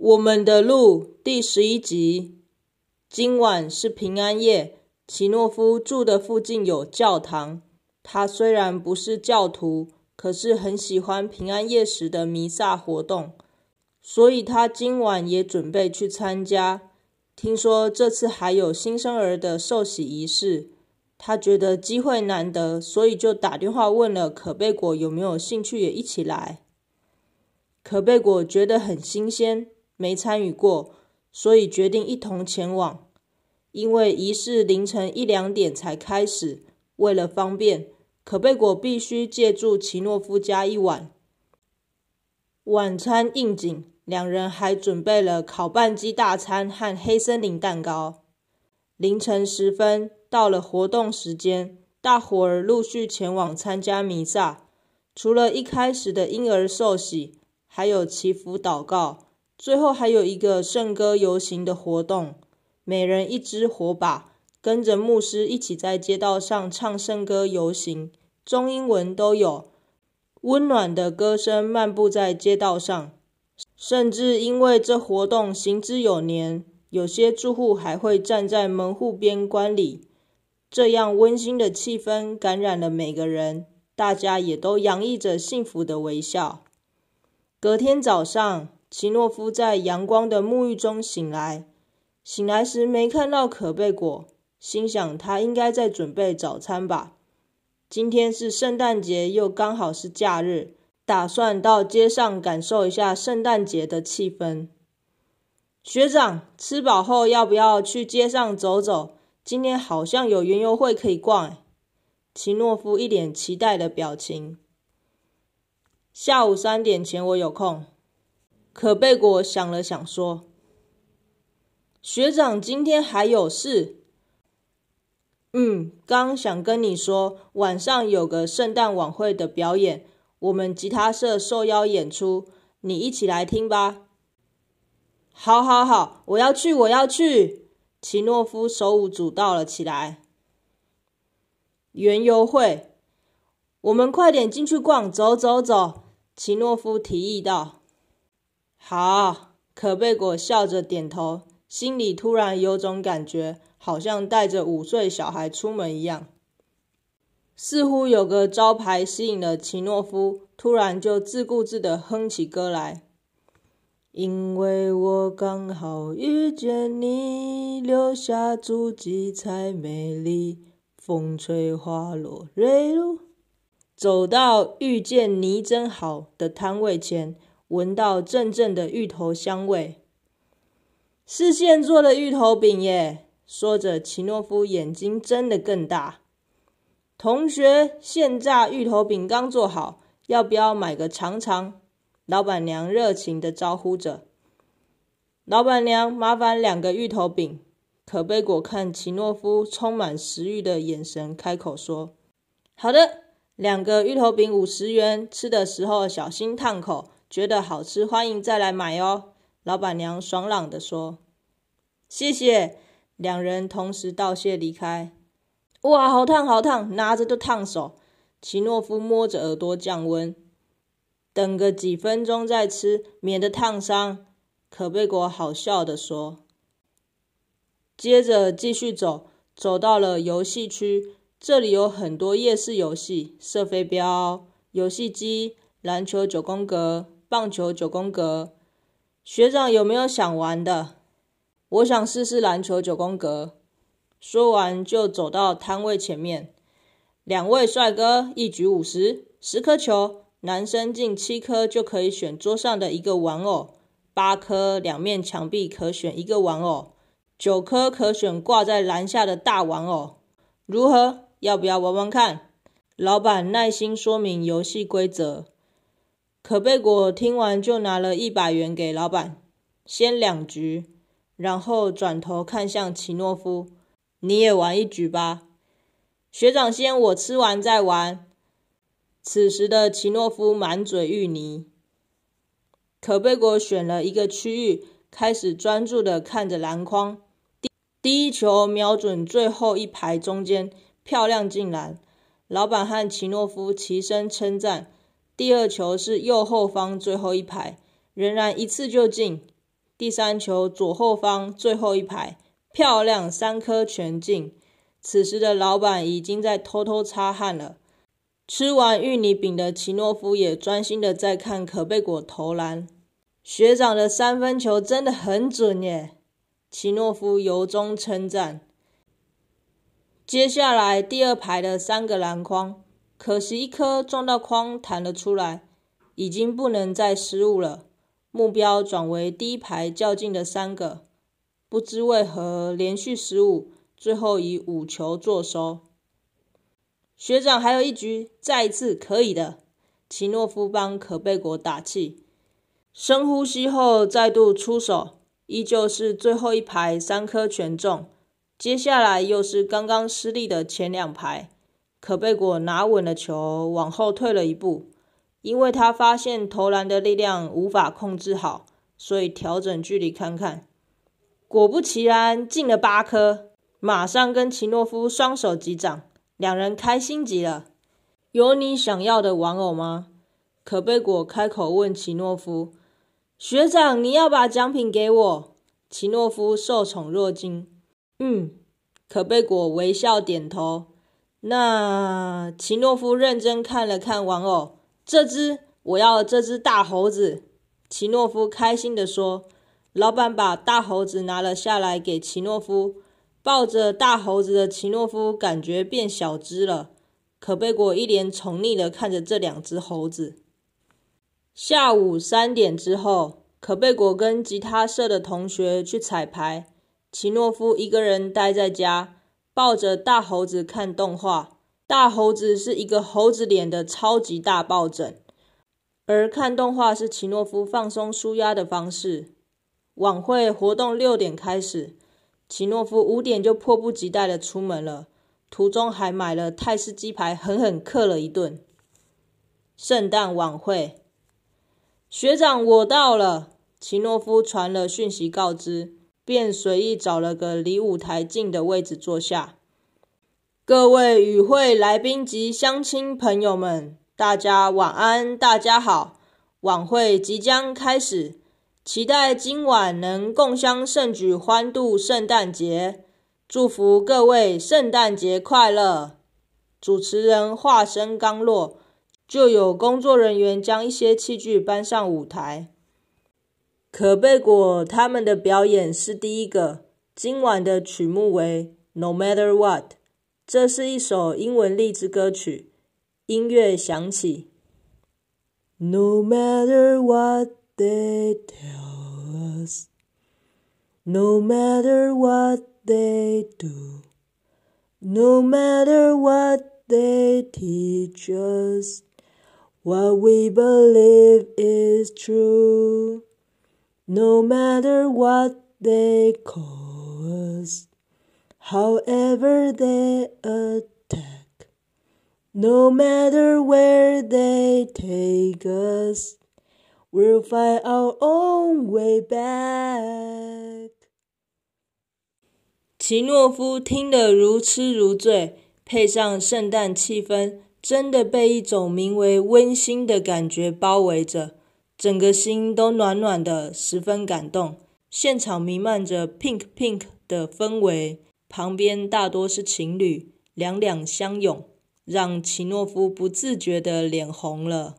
我们的路第十一集。今晚是平安夜，奇诺夫住的附近有教堂。他虽然不是教徒，可是很喜欢平安夜时的弥撒活动，所以他今晚也准备去参加。听说这次还有新生儿的受洗仪式，他觉得机会难得，所以就打电话问了可贝果有没有兴趣也一起来。可贝果觉得很新鲜。没参与过，所以决定一同前往。因为仪式凌晨一两点才开始，为了方便，可贝果必须借住奇诺夫家一晚。晚餐应景，两人还准备了烤半鸡大餐和黑森林蛋糕。凌晨时分，到了活动时间，大伙儿陆续前往参加弥撒。除了一开始的婴儿受洗，还有祈福祷告。最后还有一个圣歌游行的活动，每人一支火把，跟着牧师一起在街道上唱圣歌游行，中英文都有，温暖的歌声漫步在街道上。甚至因为这活动行之有年，有些住户还会站在门户边观礼。这样温馨的气氛感染了每个人，大家也都洋溢着幸福的微笑。隔天早上。奇诺夫在阳光的沐浴中醒来，醒来时没看到可贝果，心想他应该在准备早餐吧。今天是圣诞节，又刚好是假日，打算到街上感受一下圣诞节的气氛。学长，吃饱后要不要去街上走走？今天好像有园游会可以逛。奇诺夫一脸期待的表情。下午三点前我有空。可贝果想了想，说：“学长今天还有事。嗯，刚想跟你说，晚上有个圣诞晚会的表演，我们吉他社受邀演出，你一起来听吧。”“好，好，好，我要去，我要去。”奇诺夫手舞足蹈了起来。园游会，我们快点进去逛，走走走。奇诺夫提议道。好，可贝果笑着点头，心里突然有种感觉，好像带着五岁小孩出门一样。似乎有个招牌吸引了奇诺夫，突然就自顾自地哼起歌来。因为我刚好遇见你，留下足迹才美丽。风吹花落泪如，走到遇见你真好的摊位前。闻到阵阵的芋头香味，是现做的芋头饼耶！说着，奇诺夫眼睛睁得更大。同学，现炸芋头饼刚做好，要不要买个尝尝？老板娘热情地招呼着。老板娘，麻烦两个芋头饼。可贝果看奇诺夫充满食欲的眼神，开口说：“好的，两个芋头饼五十元，吃的时候小心烫口。”觉得好吃，欢迎再来买哦。老板娘爽朗的说：“谢谢。”两人同时道谢离开。哇，好烫，好烫，拿着都烫手。奇诺夫摸着耳朵降温，等个几分钟再吃，免得烫伤。可贝果好笑的说。接着继续走，走到了游戏区，这里有很多夜市游戏，射飞镖、游戏机、篮球九宫格。棒球九宫格，学长有没有想玩的？我想试试篮球九宫格。说完就走到摊位前面，两位帅哥一局五十，十颗球，男生进七颗就可以选桌上的一个玩偶，八颗两面墙壁可选一个玩偶，九颗可选挂在篮下的大玩偶。如何？要不要玩玩看？老板耐心说明游戏规则。可贝果听完，就拿了一百元给老板，先两局，然后转头看向奇诺夫：“你也玩一局吧。”学长先，我吃完再玩。此时的奇诺夫满嘴芋泥。可贝果选了一个区域，开始专注地看着篮筐。第第一球瞄准最后一排中间，漂亮进篮。老板和奇诺夫齐声称赞。第二球是右后方最后一排，仍然一次就进。第三球左后方最后一排，漂亮，三颗全进。此时的老板已经在偷偷擦汗了。吃完芋泥饼的奇诺夫也专心的在看可贝果投篮。学长的三分球真的很准耶！奇诺夫由衷称赞。接下来第二排的三个篮筐，可惜一颗撞到框弹了出来，已经不能再失误了。目标转为第一排较近的三个，不知为何连续失误，最后以五球作收。学长还有一局，再一次可以的。奇诺夫帮可贝果打气，深呼吸后再度出手，依旧是最后一排三颗全中。接下来又是刚刚失利的前两排，可贝果拿稳了球，往后退了一步，因为他发现投篮的力量无法控制好，所以调整距离看看。果不其然，进了八颗，马上跟奇诺夫双手击掌。两人开心极了。有你想要的玩偶吗？可贝果开口问奇诺夫。学长，你要把奖品给我。奇诺夫受宠若惊。嗯，可贝果微笑点头。那奇诺夫认真看了看玩偶，这只，我要这只大猴子。奇诺夫开心地说。老板把大猴子拿了下来给奇诺夫。抱着大猴子的奇诺夫感觉变小只了。可贝果一脸宠溺地看着这两只猴子。下午三点之后，可贝果跟吉他社的同学去彩排，奇诺夫一个人待在家，抱着大猴子看动画。大猴子是一个猴子脸的超级大抱枕，而看动画是奇诺夫放松舒压的方式。晚会活动六点开始。奇诺夫五点就迫不及待的出门了，途中还买了泰式鸡排，狠狠嗑了一顿。圣诞晚会，学长我到了，奇诺夫传了讯息告知，便随意找了个离舞台近的位置坐下。各位与会来宾及乡亲朋友们，大家晚安，大家好，晚会即将开始。期待今晚能共襄盛举，欢度圣诞节。祝福各位圣诞节快乐！主持人话声刚落，就有工作人员将一些器具搬上舞台。可贝果他们的表演是第一个，今晚的曲目为《No Matter What》，这是一首英文励志歌曲。音乐响起，No matter what。They tell us, no matter what they do, no matter what they teach us, what we believe is true. No matter what they call us, however they attack, no matter where they take us. We'll find our own way back。奇诺夫听得如痴如醉，配上圣诞气氛，真的被一种名为温馨的感觉包围着，整个心都暖暖的，十分感动。现场弥漫着 pink pink 的氛围，旁边大多是情侣，两两相拥，让奇诺夫不自觉的脸红了。